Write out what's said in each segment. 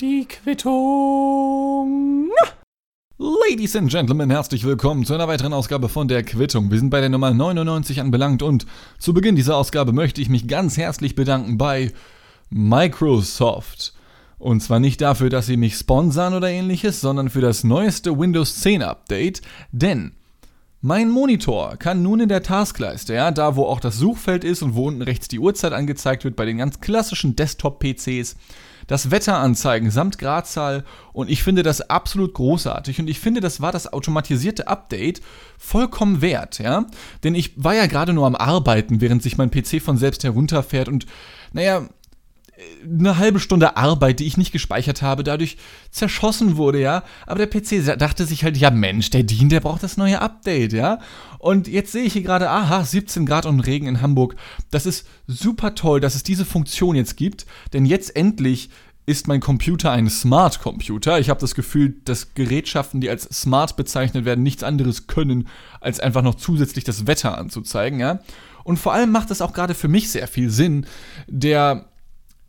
Die Quittung. Ladies and Gentlemen, herzlich willkommen zu einer weiteren Ausgabe von der Quittung. Wir sind bei der Nummer 99 anbelangt und zu Beginn dieser Ausgabe möchte ich mich ganz herzlich bedanken bei Microsoft. Und zwar nicht dafür, dass sie mich sponsern oder ähnliches, sondern für das neueste Windows 10 Update, denn mein Monitor kann nun in der Taskleiste, ja, da wo auch das Suchfeld ist und wo unten rechts die Uhrzeit angezeigt wird, bei den ganz klassischen Desktop-PCs, das Wetter anzeigen samt Gradzahl. Und ich finde das absolut großartig. Und ich finde, das war das automatisierte Update vollkommen wert, ja, denn ich war ja gerade nur am Arbeiten, während sich mein PC von selbst herunterfährt. Und naja, eine halbe Stunde Arbeit, die ich nicht gespeichert habe, dadurch zerschossen wurde, ja. Aber der PC dachte sich halt, ja Mensch, der Dean, der braucht das neue Update, ja. Und jetzt sehe ich hier gerade, aha, 17 Grad und Regen in Hamburg. Das ist super toll, dass es diese Funktion jetzt gibt, denn jetzt endlich ist mein Computer ein Smart Computer. Ich habe das Gefühl, dass Gerätschaften, die als smart bezeichnet werden, nichts anderes können, als einfach noch zusätzlich das Wetter anzuzeigen, ja. Und vor allem macht es auch gerade für mich sehr viel Sinn, der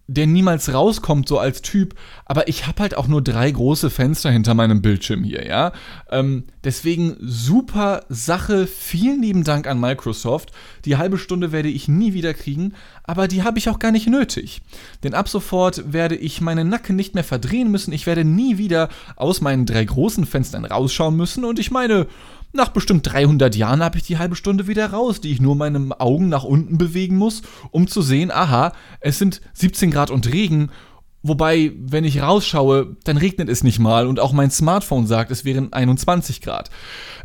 der niemals rauskommt, so als Typ. Aber ich habe halt auch nur drei große Fenster hinter meinem Bildschirm hier, ja. Ähm, deswegen super Sache. Vielen lieben Dank an Microsoft. Die halbe Stunde werde ich nie wieder kriegen, aber die habe ich auch gar nicht nötig. Denn ab sofort werde ich meinen Nacken nicht mehr verdrehen müssen. Ich werde nie wieder aus meinen drei großen Fenstern rausschauen müssen. Und ich meine, nach bestimmt 300 Jahren habe ich die halbe Stunde wieder raus, die ich nur meine Augen nach unten bewegen muss, um zu sehen, aha, es sind 17 Grad und Regen. Wobei, wenn ich rausschaue, dann regnet es nicht mal und auch mein Smartphone sagt, es wären 21 Grad.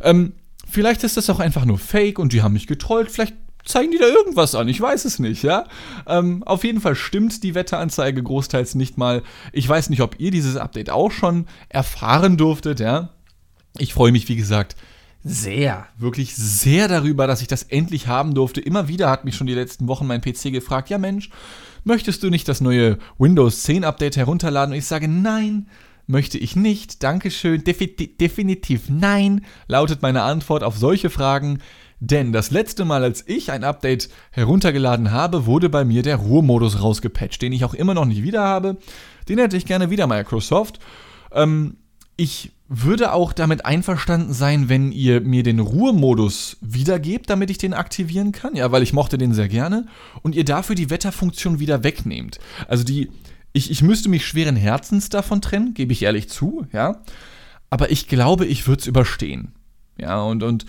Ähm, vielleicht ist das auch einfach nur Fake und die haben mich getrollt. Vielleicht zeigen die da irgendwas an, ich weiß es nicht, ja. Ähm, auf jeden Fall stimmt die Wetteranzeige großteils nicht mal. Ich weiß nicht, ob ihr dieses Update auch schon erfahren durftet, ja. Ich freue mich, wie gesagt, sehr, wirklich sehr darüber, dass ich das endlich haben durfte. Immer wieder hat mich schon die letzten Wochen mein PC gefragt, ja Mensch, möchtest du nicht das neue Windows 10 Update herunterladen? Und ich sage, nein, möchte ich nicht. Dankeschön. Defi definitiv nein, lautet meine Antwort auf solche Fragen. Denn das letzte Mal, als ich ein Update heruntergeladen habe, wurde bei mir der Ruhemodus rausgepatcht, den ich auch immer noch nicht wieder habe. Den hätte ich gerne wieder, Microsoft. Ähm, ich würde auch damit einverstanden sein, wenn ihr mir den Ruhemodus wiedergebt, damit ich den aktivieren kann. Ja, weil ich mochte den sehr gerne. Und ihr dafür die Wetterfunktion wieder wegnehmt. Also die, ich, ich müsste mich schweren Herzens davon trennen, gebe ich ehrlich zu, ja. Aber ich glaube, ich würde es überstehen. Ja, und, und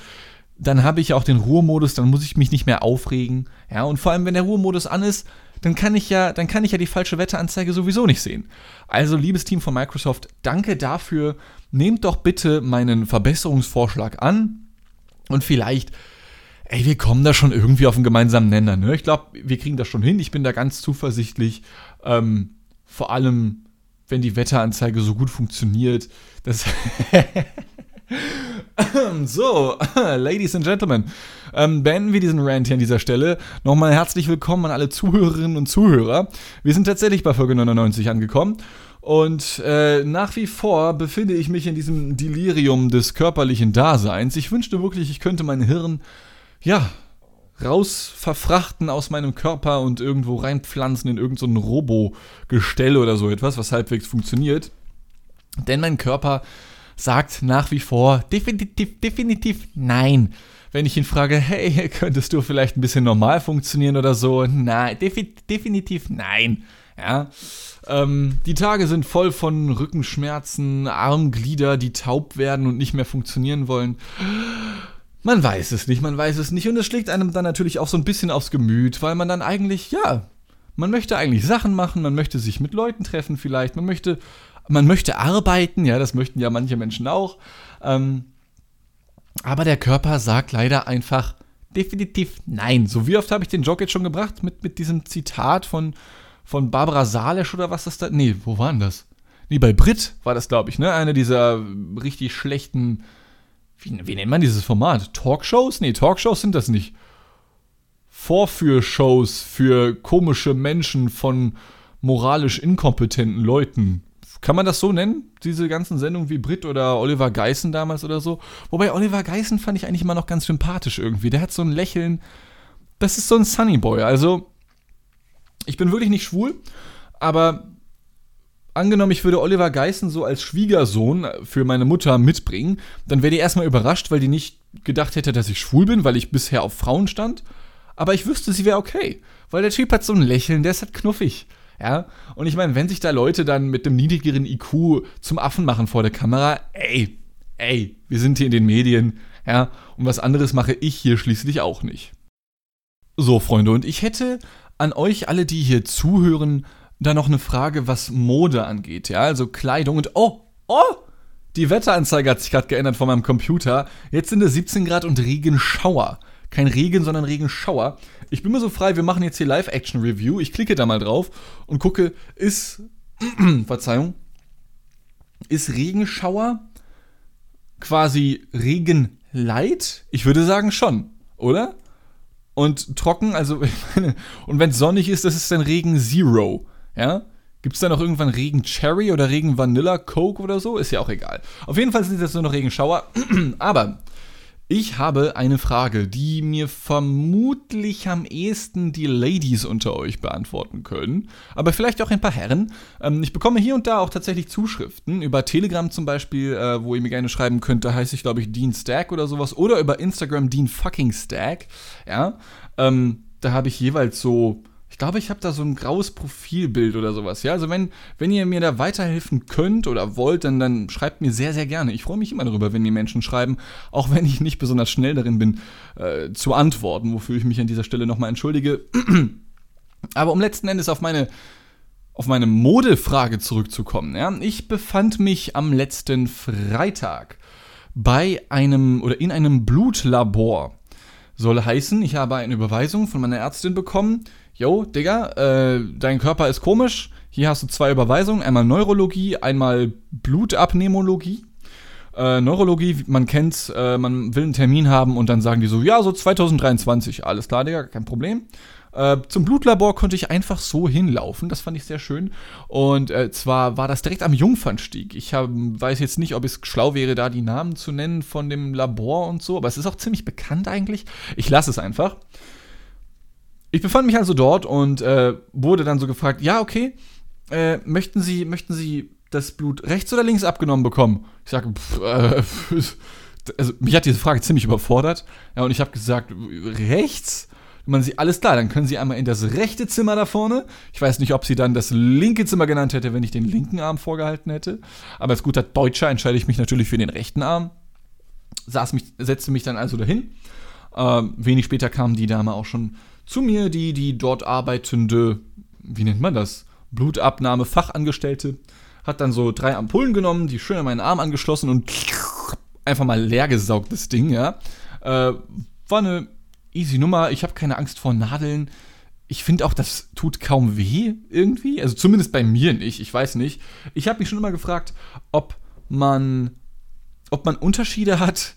dann habe ich auch den Ruhemodus, dann muss ich mich nicht mehr aufregen. Ja, und vor allem, wenn der Ruhemodus an ist, dann kann ich ja, dann kann ich ja die falsche Wetteranzeige sowieso nicht sehen. Also, liebes Team von Microsoft, danke dafür. Nehmt doch bitte meinen Verbesserungsvorschlag an und vielleicht, ey, wir kommen da schon irgendwie auf einen gemeinsamen Nenner. Ne? Ich glaube, wir kriegen das schon hin. Ich bin da ganz zuversichtlich. Ähm, vor allem, wenn die Wetteranzeige so gut funktioniert. Das so, Ladies and Gentlemen, ähm, beenden wir diesen Rant hier an dieser Stelle. Nochmal herzlich willkommen an alle Zuhörerinnen und Zuhörer. Wir sind tatsächlich bei Folge 99 angekommen. Und äh, nach wie vor befinde ich mich in diesem Delirium des körperlichen Daseins. Ich wünschte wirklich, ich könnte mein Hirn, ja, raus verfrachten aus meinem Körper und irgendwo reinpflanzen in irgendein so Robo-Gestell oder so etwas, was halbwegs funktioniert. Denn mein Körper sagt nach wie vor definitiv, definitiv nein. Wenn ich ihn frage, hey, könntest du vielleicht ein bisschen normal funktionieren oder so? Nein, defi definitiv nein. Ja. Ähm, die Tage sind voll von Rückenschmerzen, Armglieder, die taub werden und nicht mehr funktionieren wollen. Man weiß es nicht, man weiß es nicht. Und es schlägt einem dann natürlich auch so ein bisschen aufs Gemüt, weil man dann eigentlich, ja, man möchte eigentlich Sachen machen, man möchte sich mit Leuten treffen vielleicht, man möchte man möchte arbeiten, ja, das möchten ja manche Menschen auch. Ähm, aber der Körper sagt leider einfach definitiv nein. So wie oft habe ich den Joke jetzt schon gebracht mit, mit diesem Zitat von, von Barbara Salesch oder was das da? Nee, wo war denn das? Nee, bei Brit war das, glaube ich, ne? Eine dieser richtig schlechten, wie, wie nennt man dieses Format? Talkshows? Nee, Talkshows sind das nicht. Vorführshows für komische Menschen von moralisch inkompetenten Leuten. Kann man das so nennen? Diese ganzen Sendungen wie Brit oder Oliver Geissen damals oder so? Wobei Oliver Geissen fand ich eigentlich immer noch ganz sympathisch irgendwie. Der hat so ein Lächeln. Das ist so ein Sunny Boy. Also, ich bin wirklich nicht schwul. Aber angenommen, ich würde Oliver Geißen so als Schwiegersohn für meine Mutter mitbringen, dann wäre die erstmal überrascht, weil die nicht gedacht hätte, dass ich schwul bin, weil ich bisher auf Frauen stand. Aber ich wüsste, sie wäre okay, weil der Typ hat so ein Lächeln, der ist halt knuffig. Ja, und ich meine, wenn sich da Leute dann mit einem niedrigeren IQ zum Affen machen vor der Kamera, ey, ey, wir sind hier in den Medien, ja, und was anderes mache ich hier schließlich auch nicht. So, Freunde, und ich hätte an euch alle, die hier zuhören, da noch eine Frage, was Mode angeht, ja, also Kleidung und oh, oh, die Wetteranzeige hat sich gerade geändert von meinem Computer. Jetzt sind es 17 Grad und Regenschauer. Kein Regen, sondern Regenschauer. Ich bin mir so frei, wir machen jetzt hier Live-Action-Review. Ich klicke da mal drauf und gucke, ist, Verzeihung, ist Regenschauer quasi Regenlight? Ich würde sagen schon, oder? Und trocken, also, und wenn es sonnig ist, das ist dann Regen Zero, ja? Gibt es da noch irgendwann Regen Cherry oder Regen Vanilla Coke oder so? Ist ja auch egal. Auf jeden Fall sind das nur noch Regenschauer. Aber ich habe eine Frage, die mir vermutlich am ehesten die Ladies unter euch beantworten können, aber vielleicht auch ein paar Herren. Ähm, ich bekomme hier und da auch tatsächlich Zuschriften über Telegram zum Beispiel, äh, wo ihr mir gerne schreiben könnt. Da heiße ich glaube ich Dean Stack oder sowas oder über Instagram Dean fucking Stack. Ja, ähm, da habe ich jeweils so ich glaube, ich habe da so ein graues Profilbild oder sowas. Ja, also wenn, wenn ihr mir da weiterhelfen könnt oder wollt, dann, dann schreibt mir sehr, sehr gerne. Ich freue mich immer darüber, wenn die Menschen schreiben, auch wenn ich nicht besonders schnell darin bin, äh, zu antworten, wofür ich mich an dieser Stelle nochmal entschuldige. Aber um letzten Endes auf meine, auf meine Modefrage zurückzukommen. Ja, ich befand mich am letzten Freitag bei einem oder in einem Blutlabor. Soll heißen, ich habe eine Überweisung von meiner Ärztin bekommen, yo, Digga, äh, dein Körper ist komisch, hier hast du zwei Überweisungen, einmal Neurologie, einmal Blutabnehmologie. Äh, Neurologie, man kennt's, äh, man will einen Termin haben und dann sagen die so, ja, so 2023, alles klar, Digga, kein Problem. Äh, zum Blutlabor konnte ich einfach so hinlaufen, das fand ich sehr schön. Und äh, zwar war das direkt am Jungfernstieg. Ich hab, weiß jetzt nicht, ob es schlau wäre, da die Namen zu nennen von dem Labor und so, aber es ist auch ziemlich bekannt eigentlich. Ich lasse es einfach. Ich befand mich also dort und äh, wurde dann so gefragt, ja, okay, äh, möchten Sie, möchten Sie das Blut rechts oder links abgenommen bekommen? Ich sage, äh, also mich hat diese Frage ziemlich überfordert. Ja, und ich habe gesagt, rechts? Und man sieht, alles klar, dann können Sie einmal in das rechte Zimmer da vorne. Ich weiß nicht, ob sie dann das linke Zimmer genannt hätte, wenn ich den linken Arm vorgehalten hätte. Aber als guter Deutscher entscheide ich mich natürlich für den rechten Arm. Saß mich, setzte mich dann also dahin. Ähm, wenig später kam die Dame auch schon zu mir, die, die dort arbeitende, wie nennt man das? Blutabnahme, Fachangestellte, hat dann so drei Ampullen genommen, die schön an meinen Arm angeschlossen und einfach mal leer gesaugt, das Ding, ja. Äh, war eine easy Nummer. Ich habe keine Angst vor Nadeln. Ich finde auch, das tut kaum weh irgendwie. Also zumindest bei mir nicht. Ich weiß nicht. Ich habe mich schon immer gefragt, ob man, ob man Unterschiede hat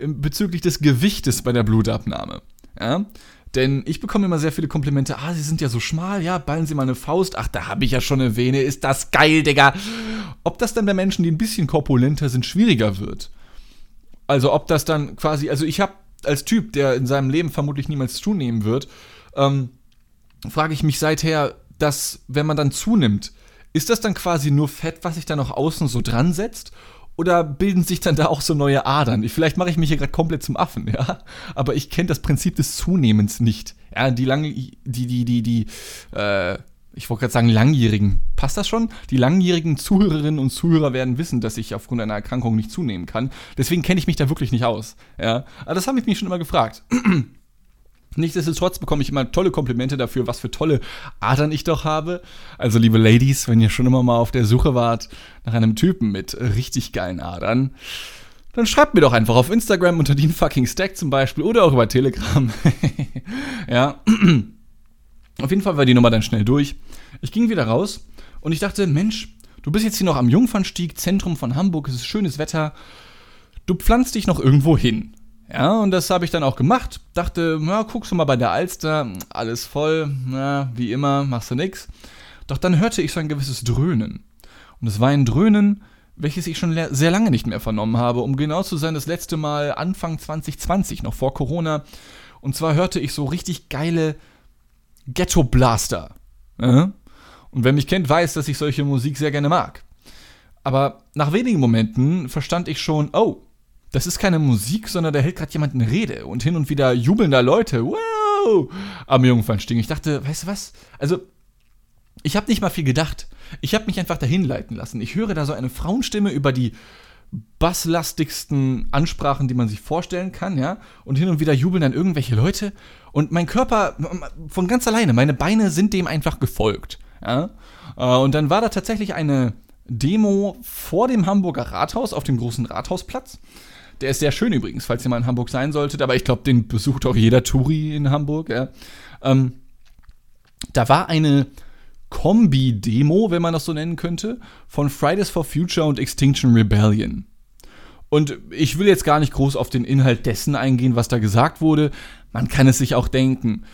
bezüglich des Gewichtes bei der Blutabnahme. Ja? Denn ich bekomme immer sehr viele Komplimente. Ah, sie sind ja so schmal. Ja, ballen Sie mal eine Faust. Ach, da habe ich ja schon eine Vene. Ist das geil, Digga. Ob das dann bei Menschen, die ein bisschen korpulenter sind, schwieriger wird. Also ob das dann quasi, also ich habe als Typ, der in seinem Leben vermutlich niemals zunehmen wird, ähm, frage ich mich seither, dass wenn man dann zunimmt, ist das dann quasi nur Fett, was sich dann noch außen so dran setzt? Oder bilden sich dann da auch so neue Adern? Vielleicht mache ich mich hier gerade komplett zum Affen, ja. Aber ich kenne das Prinzip des Zunehmens nicht. Ja, die lange, die, die, die, die, äh, ich wollte gerade sagen, langjährigen. Passt das schon? Die langjährigen Zuhörerinnen und Zuhörer werden wissen, dass ich aufgrund einer Erkrankung nicht zunehmen kann. Deswegen kenne ich mich da wirklich nicht aus. Ja. Aber das habe ich mich schon immer gefragt. Nichtsdestotrotz bekomme ich immer tolle Komplimente dafür, was für tolle Adern ich doch habe. Also, liebe Ladies, wenn ihr schon immer mal auf der Suche wart nach einem Typen mit richtig geilen Adern, dann schreibt mir doch einfach auf Instagram unter den fucking Stack zum Beispiel oder auch über Telegram. ja. Auf jeden Fall war die Nummer dann schnell durch. Ich ging wieder raus und ich dachte, Mensch, du bist jetzt hier noch am Jungfernstieg, Zentrum von Hamburg, es ist schönes Wetter. Du pflanzt dich noch irgendwo hin. Ja, und das habe ich dann auch gemacht. Dachte, na, guckst du mal bei der Alster, alles voll, na, wie immer, machst du nix. Doch dann hörte ich so ein gewisses Dröhnen. Und es war ein Dröhnen, welches ich schon sehr lange nicht mehr vernommen habe. Um genau zu sein, das letzte Mal Anfang 2020, noch vor Corona. Und zwar hörte ich so richtig geile Ghetto Blaster. Ja? Und wer mich kennt, weiß, dass ich solche Musik sehr gerne mag. Aber nach wenigen Momenten verstand ich schon, oh, das ist keine Musik, sondern da hält gerade jemand eine Rede und hin und wieder jubeln da Leute, wow, am Jungfernstieg. Ich dachte, weißt du was? Also, ich habe nicht mal viel gedacht. Ich habe mich einfach dahin leiten lassen. Ich höre da so eine Frauenstimme über die basslastigsten Ansprachen, die man sich vorstellen kann, ja. Und hin und wieder jubeln dann irgendwelche Leute. Und mein Körper von ganz alleine, meine Beine sind dem einfach gefolgt, ja. Äh, und dann war da tatsächlich eine Demo vor dem Hamburger Rathaus auf dem großen Rathausplatz. Der ist sehr schön übrigens, falls ihr mal in Hamburg sein solltet, aber ich glaube, den besucht auch jeder Touri in Hamburg. Ja. Ähm, da war eine Kombi-Demo, wenn man das so nennen könnte, von Fridays for Future und Extinction Rebellion. Und ich will jetzt gar nicht groß auf den Inhalt dessen eingehen, was da gesagt wurde. Man kann es sich auch denken.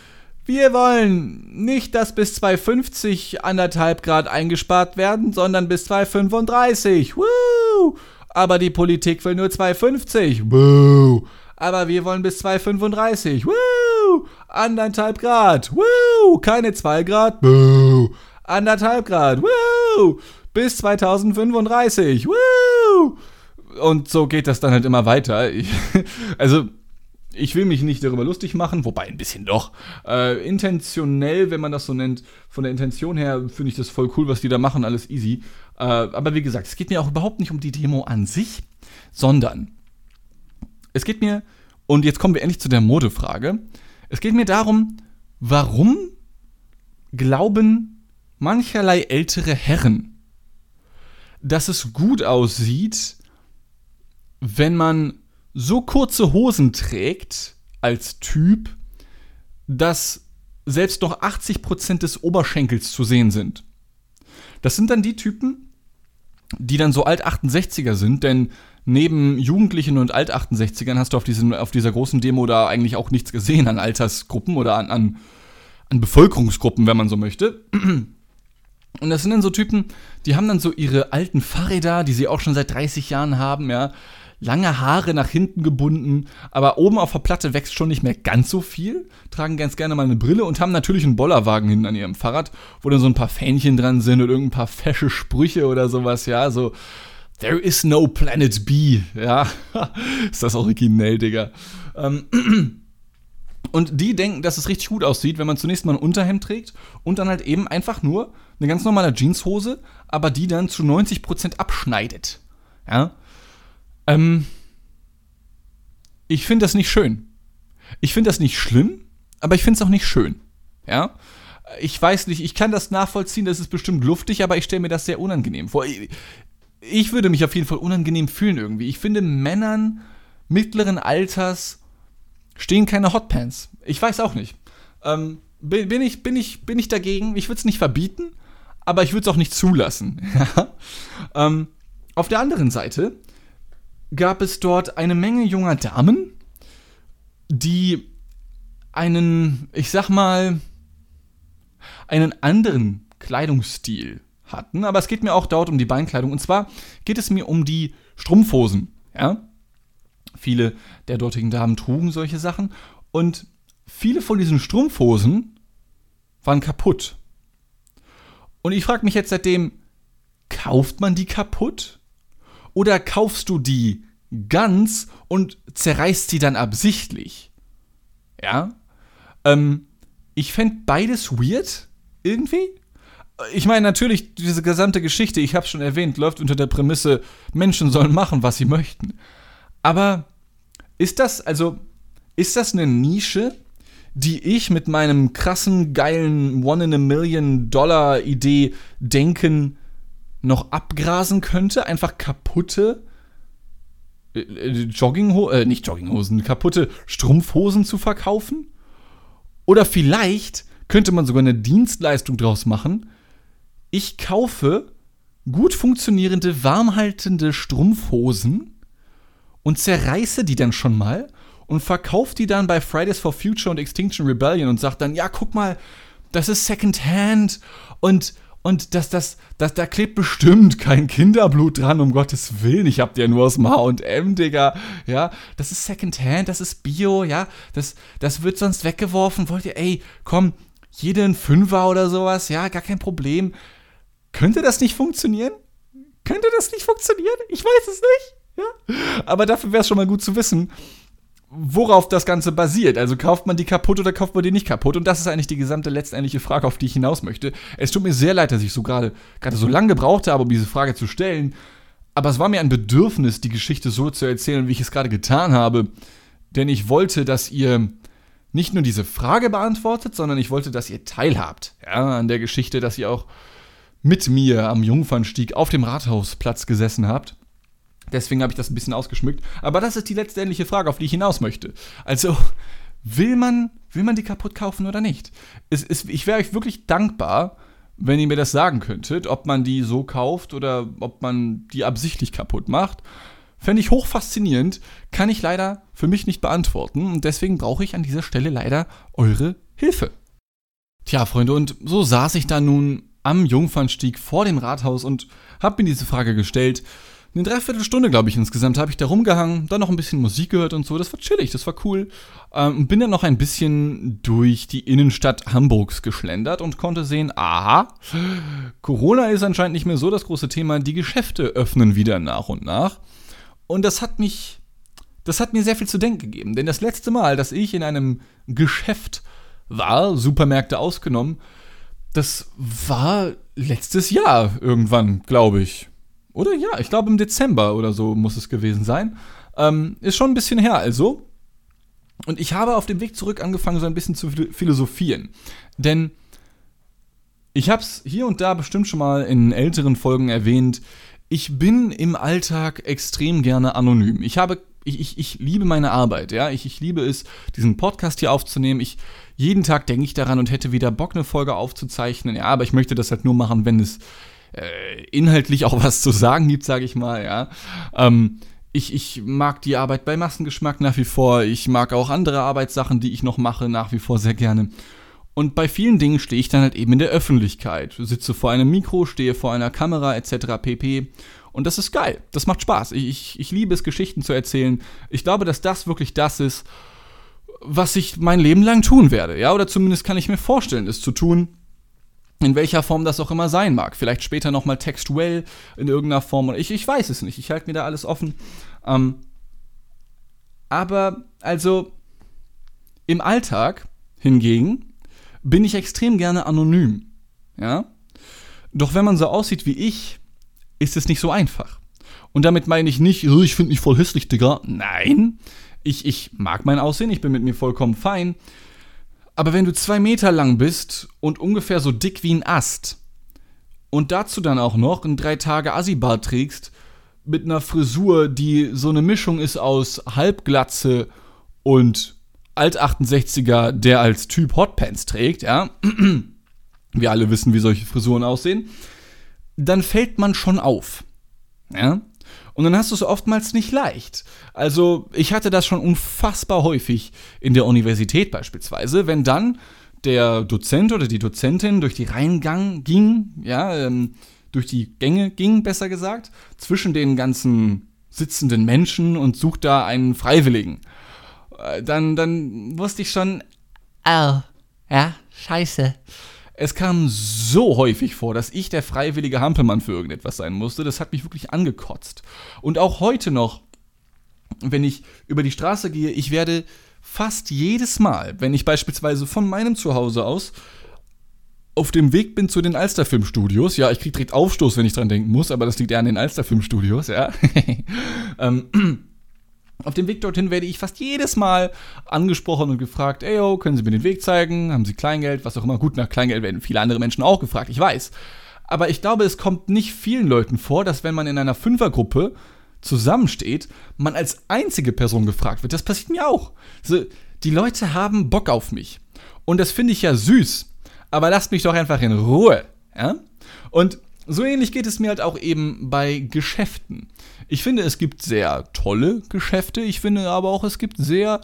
Wir wollen nicht, dass bis 250 anderthalb Grad eingespart werden, sondern bis 235. Woo! Aber die Politik will nur 250. Woo! Aber wir wollen bis 235. Woo! Anderthalb Grad. Woo! Keine 2 Grad. Woo! Anderthalb Grad. Woo! Bis 2035. Woo! Und so geht das dann halt immer weiter. Ich, also ich will mich nicht darüber lustig machen, wobei ein bisschen doch. Äh, intentionell, wenn man das so nennt, von der Intention her finde ich das voll cool, was die da machen, alles easy. Äh, aber wie gesagt, es geht mir auch überhaupt nicht um die Demo an sich, sondern es geht mir, und jetzt kommen wir endlich zu der Modefrage, es geht mir darum, warum glauben mancherlei ältere Herren, dass es gut aussieht, wenn man so kurze Hosen trägt als Typ, dass selbst noch 80% des Oberschenkels zu sehen sind. Das sind dann die Typen, die dann so alt 68er sind, denn neben Jugendlichen und Alt 68ern hast du auf, diesen, auf dieser großen Demo da eigentlich auch nichts gesehen an Altersgruppen oder an, an, an Bevölkerungsgruppen, wenn man so möchte. Und das sind dann so Typen, die haben dann so ihre alten Fahrräder, die sie auch schon seit 30 Jahren haben, ja, lange Haare nach hinten gebunden, aber oben auf der Platte wächst schon nicht mehr ganz so viel, tragen ganz gerne mal eine Brille und haben natürlich einen Bollerwagen hinten an ihrem Fahrrad, wo dann so ein paar Fähnchen dran sind und irgendein paar fesche Sprüche oder sowas, ja, so There is no Planet B, ja, ist das originell, Digga. Ähm, und die denken, dass es richtig gut aussieht, wenn man zunächst mal ein Unterhemd trägt und dann halt eben einfach nur eine ganz normale Jeanshose, aber die dann zu 90% abschneidet. Ja, ähm, ich finde das nicht schön. Ich finde das nicht schlimm, aber ich finde es auch nicht schön. Ja? Ich weiß nicht, ich kann das nachvollziehen, das ist bestimmt luftig, aber ich stelle mir das sehr unangenehm vor. Ich würde mich auf jeden Fall unangenehm fühlen irgendwie. Ich finde, Männern mittleren Alters stehen keine Hotpants. Ich weiß auch nicht. Ähm, bin, bin, ich, bin, ich, bin ich dagegen? Ich würde es nicht verbieten, aber ich würde es auch nicht zulassen. ähm, auf der anderen Seite gab es dort eine Menge junger Damen, die einen, ich sag mal, einen anderen Kleidungsstil hatten. Aber es geht mir auch dort um die Beinkleidung. Und zwar geht es mir um die Strumpfhosen. Ja? Viele der dortigen Damen trugen solche Sachen. Und viele von diesen Strumpfhosen waren kaputt. Und ich frage mich jetzt seitdem, kauft man die kaputt? Oder kaufst du die ganz und zerreißt sie dann absichtlich? Ja? Ähm, ich fände beides weird, irgendwie. Ich meine, natürlich, diese gesamte Geschichte, ich habe schon erwähnt, läuft unter der Prämisse, Menschen sollen machen, was sie möchten. Aber ist das, also, ist das eine Nische, die ich mit meinem krassen, geilen One in a Million Dollar Idee denken noch abgrasen könnte, einfach kaputte äh, äh, Jogginghosen, äh, nicht Jogginghosen, kaputte Strumpfhosen zu verkaufen? Oder vielleicht könnte man sogar eine Dienstleistung draus machen. Ich kaufe gut funktionierende, warmhaltende Strumpfhosen und zerreiße die dann schon mal und verkaufe die dann bei Fridays for Future und Extinction Rebellion und sage dann, ja, guck mal, das ist Secondhand und und das, das, das, da klebt bestimmt kein Kinderblut dran, um Gottes Willen. Ich hab dir nur aus dem H&M, Digga. Ja, das ist Secondhand, das ist Bio, ja. Das, das wird sonst weggeworfen. Wollt ihr, ey, komm, jeden Fünfer oder sowas, ja, gar kein Problem. Könnte das nicht funktionieren? Könnte das nicht funktionieren? Ich weiß es nicht. Ja? Aber dafür wäre es schon mal gut zu wissen, worauf das Ganze basiert. Also kauft man die kaputt oder kauft man die nicht kaputt? Und das ist eigentlich die gesamte letztendliche Frage, auf die ich hinaus möchte. Es tut mir sehr leid, dass ich so gerade gerade so lange gebraucht habe, um diese Frage zu stellen. Aber es war mir ein Bedürfnis, die Geschichte so zu erzählen, wie ich es gerade getan habe. Denn ich wollte, dass ihr nicht nur diese Frage beantwortet, sondern ich wollte, dass ihr teilhabt ja, an der Geschichte, dass ihr auch mit mir am Jungfernstieg auf dem Rathausplatz gesessen habt. Deswegen habe ich das ein bisschen ausgeschmückt. Aber das ist die letztendliche Frage, auf die ich hinaus möchte. Also, will man, will man die kaputt kaufen oder nicht? Es, es, ich wäre euch wirklich dankbar, wenn ihr mir das sagen könntet, ob man die so kauft oder ob man die absichtlich kaputt macht. Fände ich hoch faszinierend, kann ich leider für mich nicht beantworten und deswegen brauche ich an dieser Stelle leider eure Hilfe. Tja, Freunde, und so saß ich da nun am Jungfernstieg vor dem Rathaus und habe mir diese Frage gestellt. Eine Dreiviertelstunde, glaube ich, insgesamt habe ich da rumgehangen, dann noch ein bisschen Musik gehört und so. Das war chillig, das war cool. Ähm, bin dann noch ein bisschen durch die Innenstadt Hamburgs geschlendert und konnte sehen, aha, Corona ist anscheinend nicht mehr so das große Thema. Die Geschäfte öffnen wieder nach und nach. Und das hat mich, das hat mir sehr viel zu denken gegeben. Denn das letzte Mal, dass ich in einem Geschäft war, Supermärkte ausgenommen, das war letztes Jahr irgendwann, glaube ich. Oder ja, ich glaube im Dezember oder so muss es gewesen sein. Ähm, ist schon ein bisschen her also. Und ich habe auf dem Weg zurück angefangen, so ein bisschen zu philosophieren. Denn ich habe es hier und da bestimmt schon mal in älteren Folgen erwähnt. Ich bin im Alltag extrem gerne anonym. Ich habe ich, ich, ich liebe meine Arbeit, ja. Ich, ich liebe es, diesen Podcast hier aufzunehmen. Ich, jeden Tag denke ich daran und hätte wieder Bock, eine Folge aufzuzeichnen. Ja, aber ich möchte das halt nur machen, wenn es äh, inhaltlich auch was zu sagen gibt, sage ich mal, ja. Ähm, ich, ich mag die Arbeit bei Massengeschmack nach wie vor. Ich mag auch andere Arbeitssachen, die ich noch mache, nach wie vor sehr gerne. Und bei vielen Dingen stehe ich dann halt eben in der Öffentlichkeit. Sitze vor einem Mikro, stehe vor einer Kamera etc. pp. Und das ist geil. Das macht Spaß. Ich, ich, ich liebe es, Geschichten zu erzählen. Ich glaube, dass das wirklich das ist, was ich mein Leben lang tun werde. Ja, oder zumindest kann ich mir vorstellen, es zu tun in welcher Form das auch immer sein mag. Vielleicht später nochmal textuell in irgendeiner Form. Ich, ich weiß es nicht. Ich halte mir da alles offen. Ähm, aber also im Alltag hingegen bin ich extrem gerne anonym. Ja? Doch wenn man so aussieht wie ich, ist es nicht so einfach. Und damit meine ich nicht, oh, ich finde mich voll hässlich, Digga. Nein, ich, ich mag mein Aussehen, ich bin mit mir vollkommen fein. Aber wenn du zwei Meter lang bist und ungefähr so dick wie ein Ast und dazu dann auch noch ein drei Tage Assibart trägst mit einer Frisur, die so eine Mischung ist aus Halbglatze und Alt-68er, der als Typ Hotpants trägt, ja, wir alle wissen, wie solche Frisuren aussehen, dann fällt man schon auf, ja. Und dann hast du es oftmals nicht leicht. Also ich hatte das schon unfassbar häufig in der Universität beispielsweise, wenn dann der Dozent oder die Dozentin durch die Reihengang ging, ja, ähm, durch die Gänge ging, besser gesagt, zwischen den ganzen sitzenden Menschen und sucht da einen Freiwilligen. Äh, dann, dann wusste ich schon, oh, ja, scheiße. Es kam so häufig vor, dass ich der freiwillige Hampelmann für irgendetwas sein musste. Das hat mich wirklich angekotzt. Und auch heute noch, wenn ich über die Straße gehe, ich werde fast jedes Mal, wenn ich beispielsweise von meinem Zuhause aus auf dem Weg bin zu den Alsterfilmstudios, ja, ich kriege direkt Aufstoß, wenn ich dran denken muss, aber das liegt eher an den Alsterfilmstudios, ja. ähm, auf dem Weg dorthin werde ich fast jedes Mal angesprochen und gefragt, ey, können Sie mir den Weg zeigen? Haben Sie Kleingeld? Was auch immer. Gut, nach Kleingeld werden viele andere Menschen auch gefragt, ich weiß. Aber ich glaube, es kommt nicht vielen Leuten vor, dass wenn man in einer Fünfergruppe zusammensteht, man als einzige Person gefragt wird. Das passiert mir auch. Also, die Leute haben Bock auf mich. Und das finde ich ja süß. Aber lasst mich doch einfach in Ruhe. Ja? Und so ähnlich geht es mir halt auch eben bei Geschäften. Ich finde, es gibt sehr tolle Geschäfte, ich finde aber auch, es gibt sehr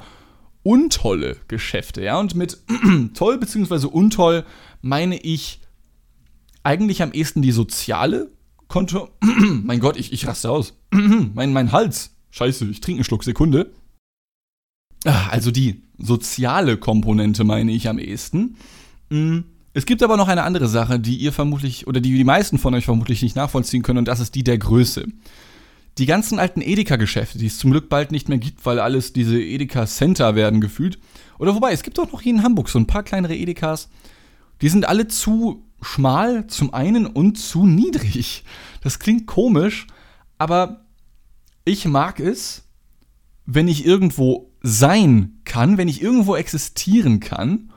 untolle Geschäfte. Ja? Und mit toll bzw. untoll meine ich eigentlich am ehesten die soziale Konto. mein Gott, ich, ich raste aus. mein, mein Hals. Scheiße, ich trinke einen Schluck, Sekunde. Ah, also die soziale Komponente meine ich am ehesten. Mm, es gibt aber noch eine andere Sache, die ihr vermutlich oder die die meisten von euch vermutlich nicht nachvollziehen können und das ist die der Größe. Die ganzen alten Edeka-Geschäfte, die es zum Glück bald nicht mehr gibt, weil alles diese Edeka-Center werden gefühlt. Oder wobei, es gibt auch noch hier in Hamburg so ein paar kleinere Edekas. Die sind alle zu schmal zum einen und zu niedrig. Das klingt komisch, aber ich mag es, wenn ich irgendwo sein kann, wenn ich irgendwo existieren kann,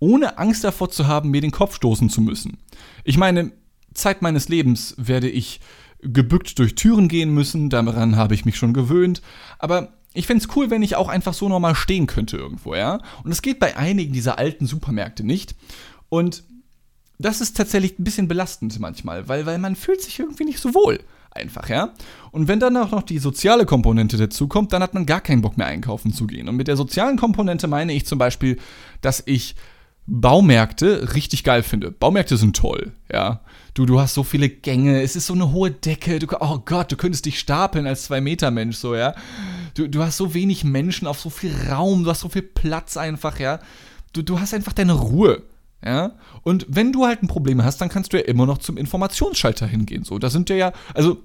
ohne Angst davor zu haben, mir den Kopf stoßen zu müssen. Ich meine, Zeit meines Lebens werde ich gebückt durch Türen gehen müssen, daran habe ich mich schon gewöhnt, aber ich fände es cool, wenn ich auch einfach so normal stehen könnte irgendwo, ja. Und es geht bei einigen dieser alten Supermärkte nicht. Und das ist tatsächlich ein bisschen belastend manchmal, weil, weil man fühlt sich irgendwie nicht so wohl. Einfach, ja. Und wenn dann auch noch die soziale Komponente dazu kommt, dann hat man gar keinen Bock mehr einkaufen zu gehen. Und mit der sozialen Komponente meine ich zum Beispiel, dass ich Baumärkte richtig geil finde. Baumärkte sind toll, ja. Du, du hast so viele Gänge, es ist so eine hohe Decke, du, oh Gott, du könntest dich stapeln als Zwei-Meter-Mensch, so, ja. Du, du hast so wenig Menschen auf so viel Raum, du hast so viel Platz einfach, ja. Du, du hast einfach deine Ruhe. Ja, und wenn du halt ein Problem hast, dann kannst du ja immer noch zum Informationsschalter hingehen. So, da sind ja ja, also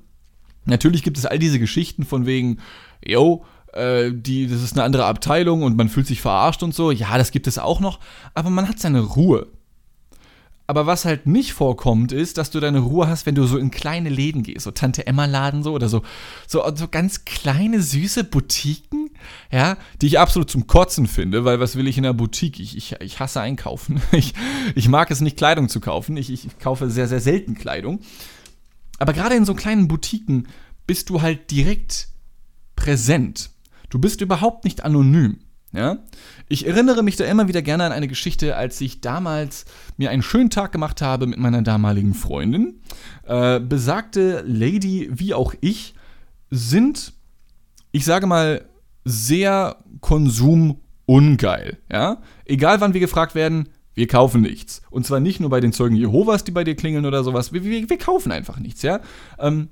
natürlich gibt es all diese Geschichten von wegen, yo, äh, die, das ist eine andere Abteilung und man fühlt sich verarscht und so. Ja, das gibt es auch noch, aber man hat seine Ruhe. Aber was halt nicht vorkommt, ist, dass du deine Ruhe hast, wenn du so in kleine Läden gehst, so Tante Emma Laden so oder so, so, so ganz kleine süße Boutiquen, ja, die ich absolut zum Kotzen finde, weil was will ich in der Boutique? Ich, ich, ich hasse einkaufen. Ich, ich mag es nicht, Kleidung zu kaufen. Ich, ich kaufe sehr, sehr selten Kleidung. Aber gerade in so kleinen Boutiquen bist du halt direkt präsent. Du bist überhaupt nicht anonym. Ja? Ich erinnere mich da immer wieder gerne an eine Geschichte, als ich damals mir einen schönen Tag gemacht habe mit meiner damaligen Freundin. Äh, besagte Lady wie auch ich sind, ich sage mal, sehr konsumungeil. Ja? Egal wann wir gefragt werden, wir kaufen nichts. Und zwar nicht nur bei den Zeugen Jehovas, die bei dir klingeln oder sowas. Wir, wir, wir kaufen einfach nichts, ja. Ähm,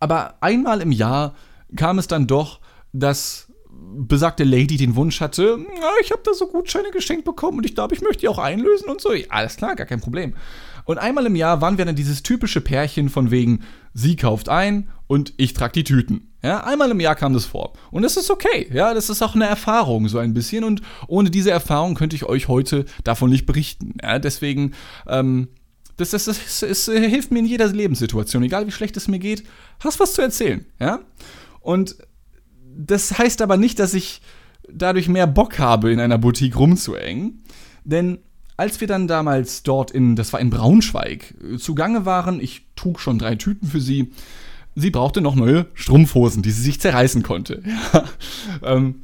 aber einmal im Jahr kam es dann doch, dass besagte Lady den Wunsch hatte, ich habe da so Gutscheine geschenkt bekommen und ich glaube, ich möchte die auch einlösen und so. Ja, alles klar, gar kein Problem. Und einmal im Jahr waren wir dann dieses typische Pärchen von wegen, sie kauft ein und ich trage die Tüten. Ja, einmal im Jahr kam das vor. Und das ist okay. Ja, das ist auch eine Erfahrung, so ein bisschen. Und ohne diese Erfahrung könnte ich euch heute davon nicht berichten. Ja, deswegen, ähm, das, das, das, das hilft mir in jeder Lebenssituation. Egal wie schlecht es mir geht, hast was zu erzählen. Ja? Und das heißt aber nicht, dass ich dadurch mehr Bock habe, in einer Boutique rumzuhängen. Denn als wir dann damals dort in, das war in Braunschweig, zugange waren, ich trug schon drei Tüten für sie, sie brauchte noch neue Strumpfhosen, die sie sich zerreißen konnte. Ja. Ähm,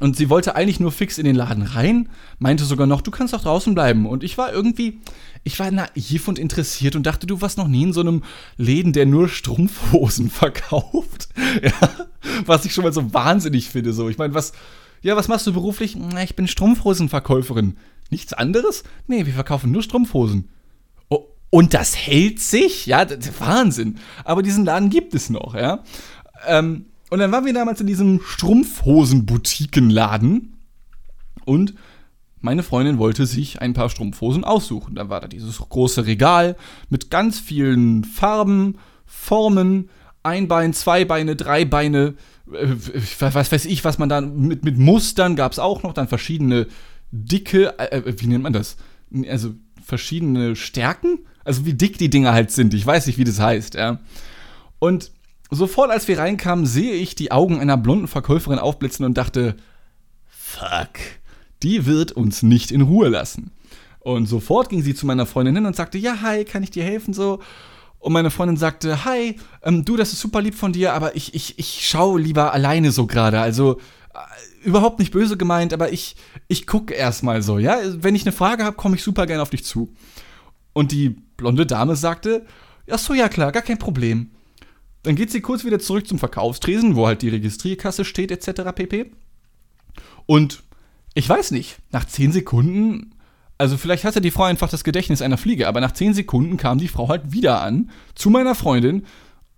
und sie wollte eigentlich nur fix in den Laden rein, meinte sogar noch, du kannst auch draußen bleiben. Und ich war irgendwie, ich war naiv und interessiert und dachte, du warst noch nie in so einem Läden, der nur Strumpfhosen verkauft. Ja, was ich schon mal so wahnsinnig finde. So, ich meine, was, ja, was machst du beruflich? Na, ich bin Strumpfhosenverkäuferin. Nichts anderes? Nee, wir verkaufen nur Strumpfhosen. Oh, und das hält sich? Ja, Wahnsinn. Aber diesen Laden gibt es noch, ja. Ähm, und dann waren wir damals in diesem Strumpfhosen-Boutiquenladen und meine Freundin wollte sich ein paar Strumpfhosen aussuchen. Da war da dieses große Regal mit ganz vielen Farben, Formen, ein Bein, zwei Beine, drei Beine, äh, was weiß ich, was man da mit, mit Mustern gab es auch noch, dann verschiedene dicke, äh, äh, wie nennt man das? Also verschiedene Stärken? Also wie dick die Dinger halt sind. Ich weiß nicht, wie das heißt, ja. Und Sofort als wir reinkamen, sehe ich die Augen einer blonden Verkäuferin aufblitzen und dachte, fuck, die wird uns nicht in Ruhe lassen. Und sofort ging sie zu meiner Freundin hin und sagte, ja, hi, kann ich dir helfen so? Und meine Freundin sagte, hi, ähm, du, das ist super lieb von dir, aber ich, ich, ich schaue lieber alleine so gerade. Also äh, überhaupt nicht böse gemeint, aber ich, ich gucke erstmal so, ja? Wenn ich eine Frage habe, komme ich super gerne auf dich zu. Und die blonde Dame sagte, ach so, ja klar, gar kein Problem. Dann geht sie kurz wieder zurück zum Verkaufstresen, wo halt die Registrierkasse steht, etc. pp. Und ich weiß nicht, nach 10 Sekunden, also vielleicht hatte die Frau einfach das Gedächtnis einer Fliege, aber nach 10 Sekunden kam die Frau halt wieder an zu meiner Freundin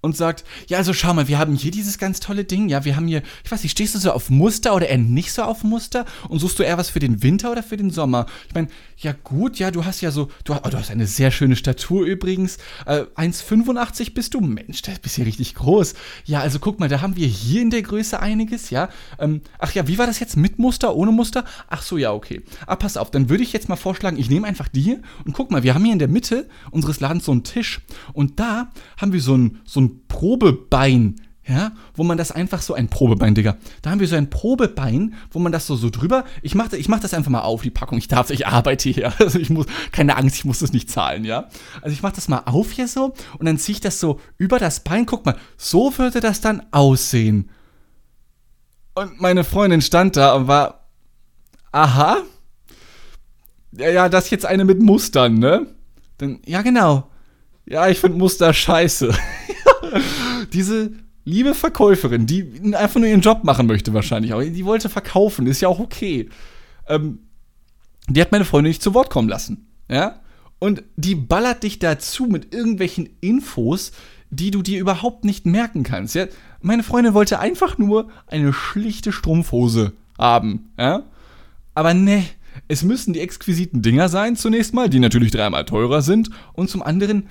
und sagt, ja, also schau mal, wir haben hier dieses ganz tolle Ding, ja, wir haben hier, ich weiß nicht, stehst du so auf Muster oder eher nicht so auf Muster und suchst du eher was für den Winter oder für den Sommer? Ich meine, ja gut, ja, du hast ja so, du, oh, du hast eine sehr schöne Statur übrigens, äh, 1,85 bist du, Mensch, da bist du richtig groß. Ja, also guck mal, da haben wir hier in der Größe einiges, ja. Ähm, ach ja, wie war das jetzt, mit Muster, ohne Muster? Ach so, ja, okay. Ah, pass auf, dann würde ich jetzt mal vorschlagen, ich nehme einfach die und guck mal, wir haben hier in der Mitte unseres Ladens so einen Tisch und da haben wir so ein, so ein Probebein, ja, wo man das einfach so, ein Probebein, Digga. Da haben wir so ein Probebein, wo man das so, so drüber, ich mach, ich mach das einfach mal auf, die Packung, ich darf, ich arbeite hier, also ich muss, keine Angst, ich muss das nicht zahlen, ja. Also ich mach das mal auf hier so und dann ziehe ich das so über das Bein, guck mal, so würde das dann aussehen. Und meine Freundin stand da und war, aha, ja, ja, das ist jetzt eine mit Mustern, ne? Dann, ja, genau. Ja, ich finde Muster scheiße. Diese liebe Verkäuferin, die einfach nur ihren Job machen möchte wahrscheinlich auch, die wollte verkaufen, ist ja auch okay. Ähm, die hat meine Freundin nicht zu Wort kommen lassen. Ja? Und die ballert dich dazu mit irgendwelchen Infos, die du dir überhaupt nicht merken kannst. Ja? Meine Freundin wollte einfach nur eine schlichte Strumpfhose haben. Ja? Aber ne, es müssen die exquisiten Dinger sein, zunächst mal, die natürlich dreimal teurer sind. Und zum anderen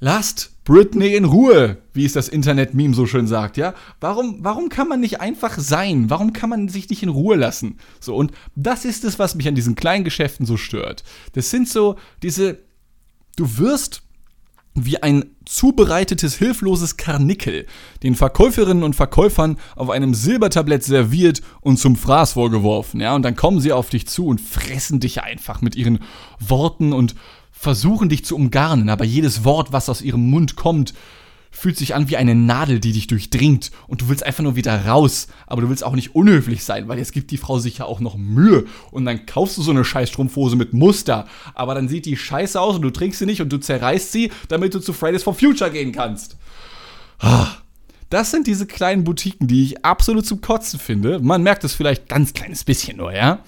Lasst Britney in Ruhe, wie es das Internet-Meme so schön sagt, ja? Warum, warum kann man nicht einfach sein? Warum kann man sich nicht in Ruhe lassen? So, und das ist es, was mich an diesen kleinen Geschäften so stört. Das sind so diese, du wirst wie ein zubereitetes, hilfloses Karnickel, den Verkäuferinnen und Verkäufern auf einem Silbertablett serviert und zum Fraß vorgeworfen, ja, und dann kommen sie auf dich zu und fressen dich einfach mit ihren Worten und versuchen dich zu umgarnen, aber jedes Wort, was aus ihrem Mund kommt, fühlt sich an wie eine Nadel, die dich durchdringt und du willst einfach nur wieder raus, aber du willst auch nicht unhöflich sein, weil jetzt gibt die Frau sich ja auch noch Mühe und dann kaufst du so eine Scheißstrumpfhose mit Muster, aber dann sieht die scheiße aus und du trinkst sie nicht und du zerreißt sie, damit du zu Fridays for Future gehen kannst. Ah, das sind diese kleinen Boutiquen, die ich absolut zum Kotzen finde. Man merkt es vielleicht ganz kleines bisschen nur, ja?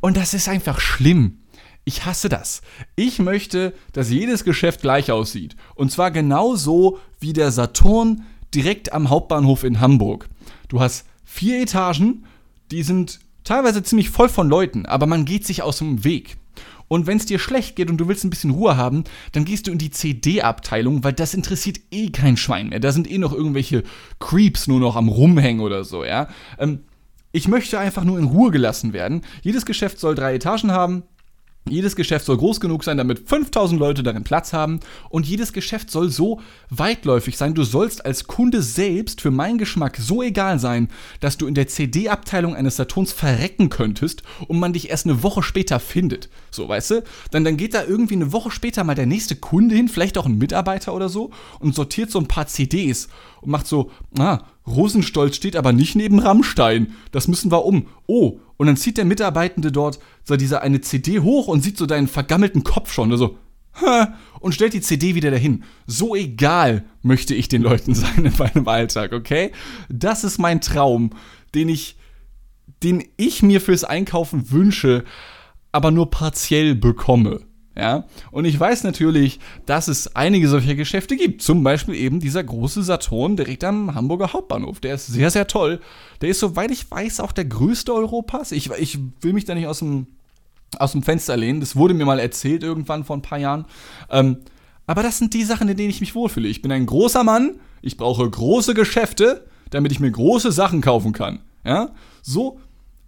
Und das ist einfach schlimm. Ich hasse das. Ich möchte, dass jedes Geschäft gleich aussieht. Und zwar genauso wie der Saturn direkt am Hauptbahnhof in Hamburg. Du hast vier Etagen, die sind teilweise ziemlich voll von Leuten, aber man geht sich aus dem Weg. Und wenn es dir schlecht geht und du willst ein bisschen Ruhe haben, dann gehst du in die CD-Abteilung, weil das interessiert eh kein Schwein mehr. Da sind eh noch irgendwelche Creeps nur noch am Rumhängen oder so, ja. Ähm, ich möchte einfach nur in Ruhe gelassen werden. Jedes Geschäft soll drei Etagen haben. Jedes Geschäft soll groß genug sein, damit 5000 Leute darin Platz haben. Und jedes Geschäft soll so weitläufig sein. Du sollst als Kunde selbst für meinen Geschmack so egal sein, dass du in der CD-Abteilung eines Saturns verrecken könntest und man dich erst eine Woche später findet. So, weißt du? Dann, dann geht da irgendwie eine Woche später mal der nächste Kunde hin, vielleicht auch ein Mitarbeiter oder so, und sortiert so ein paar CDs und macht so, ah, Rosenstolz steht aber nicht neben Rammstein. Das müssen wir um. Oh, und dann zieht der Mitarbeitende dort so diese eine CD hoch und sieht so deinen vergammelten Kopf schon. Also, und stellt die CD wieder dahin. So egal möchte ich den Leuten sein in meinem Alltag, okay? Das ist mein Traum, den ich, den ich mir fürs Einkaufen wünsche, aber nur partiell bekomme. Ja, und ich weiß natürlich, dass es einige solcher Geschäfte gibt. Zum Beispiel eben dieser große Saturn direkt am Hamburger Hauptbahnhof. Der ist sehr, sehr toll. Der ist, soweit ich weiß, auch der größte Europas. Ich, ich will mich da nicht aus dem, aus dem Fenster lehnen. Das wurde mir mal erzählt irgendwann vor ein paar Jahren. Ähm, aber das sind die Sachen, in denen ich mich wohlfühle. Ich bin ein großer Mann. Ich brauche große Geschäfte, damit ich mir große Sachen kaufen kann. Ja, so,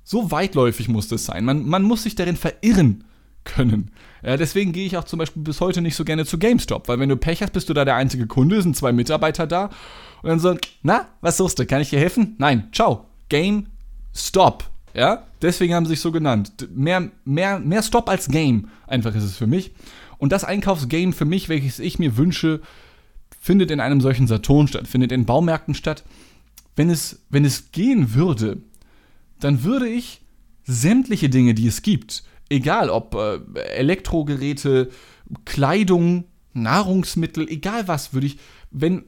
so weitläufig muss das sein. Man, man muss sich darin verirren können. Ja, deswegen gehe ich auch zum Beispiel bis heute nicht so gerne zu GameStop, weil wenn du Pech hast, bist du da der einzige Kunde, sind zwei Mitarbeiter da und dann so, na, was suchst du? Kann ich dir helfen? Nein, ciao. GameStop. Ja, deswegen haben sie sich so genannt. Mehr, mehr, mehr Stop als Game, einfach ist es für mich. Und das Einkaufsgame für mich, welches ich mir wünsche, findet in einem solchen Saturn statt, findet in Baumärkten statt. Wenn es, wenn es gehen würde, dann würde ich sämtliche Dinge, die es gibt, egal ob äh, Elektrogeräte, Kleidung, Nahrungsmittel, egal was, würde ich, wenn,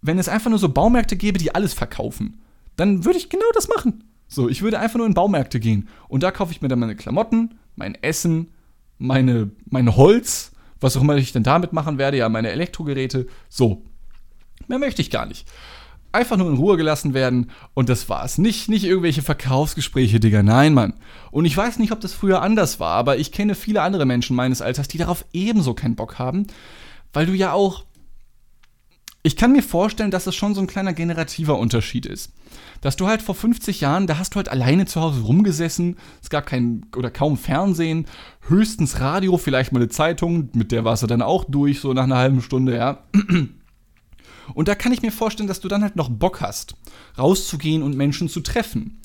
wenn es einfach nur so Baumärkte gäbe, die alles verkaufen, dann würde ich genau das machen. So, ich würde einfach nur in Baumärkte gehen und da kaufe ich mir dann meine Klamotten, mein Essen, meine, mein Holz, was auch immer ich denn damit machen werde, ja, meine Elektrogeräte, so. Mehr möchte ich gar nicht. Einfach nur in Ruhe gelassen werden und das war's. Nicht, nicht irgendwelche Verkaufsgespräche, Digga. Nein, Mann. Und ich weiß nicht, ob das früher anders war, aber ich kenne viele andere Menschen meines Alters, die darauf ebenso keinen Bock haben, weil du ja auch. Ich kann mir vorstellen, dass es schon so ein kleiner generativer Unterschied ist. Dass du halt vor 50 Jahren, da hast du halt alleine zu Hause rumgesessen, es gab kein oder kaum Fernsehen, höchstens Radio, vielleicht mal eine Zeitung, mit der warst du dann auch durch, so nach einer halben Stunde, ja. Und da kann ich mir vorstellen, dass du dann halt noch Bock hast, rauszugehen und Menschen zu treffen.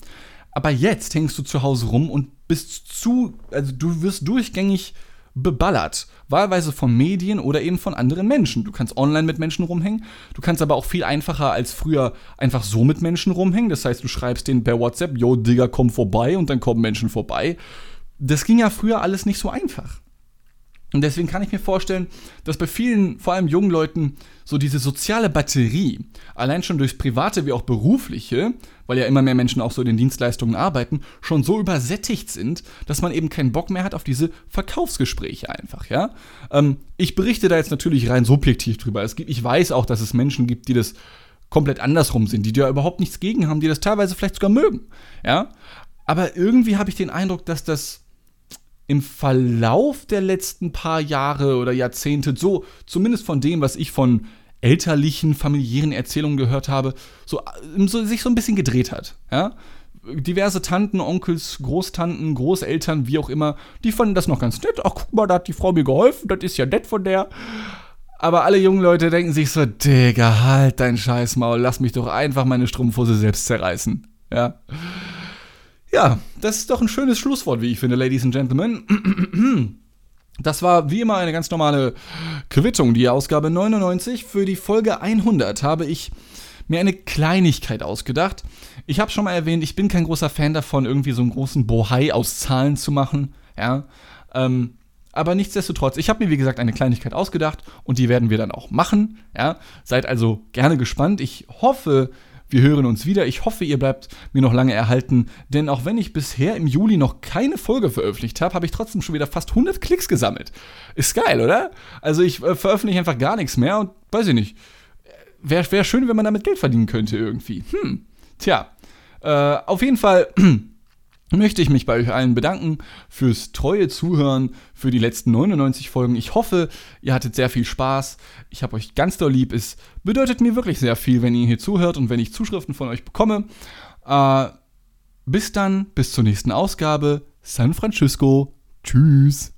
Aber jetzt hängst du zu Hause rum und bist zu, also du wirst durchgängig beballert. Wahlweise von Medien oder eben von anderen Menschen. Du kannst online mit Menschen rumhängen, du kannst aber auch viel einfacher als früher einfach so mit Menschen rumhängen. Das heißt, du schreibst denen per WhatsApp, yo, Digga, komm vorbei und dann kommen Menschen vorbei. Das ging ja früher alles nicht so einfach. Und deswegen kann ich mir vorstellen, dass bei vielen, vor allem jungen Leuten, so diese soziale Batterie, allein schon durchs private wie auch berufliche, weil ja immer mehr Menschen auch so in den Dienstleistungen arbeiten, schon so übersättigt sind, dass man eben keinen Bock mehr hat auf diese Verkaufsgespräche einfach, ja. Ähm, ich berichte da jetzt natürlich rein subjektiv drüber. Es gibt, ich weiß auch, dass es Menschen gibt, die das komplett andersrum sind, die da überhaupt nichts gegen haben, die das teilweise vielleicht sogar mögen, ja. Aber irgendwie habe ich den Eindruck, dass das im Verlauf der letzten paar Jahre oder Jahrzehnte, so zumindest von dem, was ich von elterlichen, familiären Erzählungen gehört habe, so, so, sich so ein bisschen gedreht hat. Ja? Diverse Tanten, Onkels, Großtanten, Großeltern, wie auch immer, die fanden das noch ganz nett. Ach, guck mal, da hat die Frau mir geholfen, das ist ja nett von der. Aber alle jungen Leute denken sich so, Digga, halt dein Scheißmaul, lass mich doch einfach meine Strumpfhose selbst zerreißen. Ja. Ja, das ist doch ein schönes Schlusswort, wie ich finde, Ladies and Gentlemen. Das war wie immer eine ganz normale Quittung. Die Ausgabe 99 für die Folge 100 habe ich mir eine Kleinigkeit ausgedacht. Ich habe schon mal erwähnt, ich bin kein großer Fan davon, irgendwie so einen großen Bohai aus Zahlen zu machen. Ja, ähm, aber nichtsdestotrotz, ich habe mir wie gesagt eine Kleinigkeit ausgedacht und die werden wir dann auch machen. Ja, seid also gerne gespannt. Ich hoffe, wir hören uns wieder. Ich hoffe, ihr bleibt mir noch lange erhalten, denn auch wenn ich bisher im Juli noch keine Folge veröffentlicht habe, habe ich trotzdem schon wieder fast 100 Klicks gesammelt. Ist geil, oder? Also ich äh, veröffentliche einfach gar nichts mehr und weiß ich nicht. Wäre wär schön, wenn man damit Geld verdienen könnte irgendwie. Hm. Tja. Äh, auf jeden Fall möchte ich mich bei euch allen bedanken fürs treue Zuhören für die letzten 99 Folgen. Ich hoffe, ihr hattet sehr viel Spaß. Ich habe euch ganz doll lieb. Es bedeutet mir wirklich sehr viel, wenn ihr hier zuhört und wenn ich Zuschriften von euch bekomme. Äh, bis dann, bis zur nächsten Ausgabe. San Francisco. Tschüss.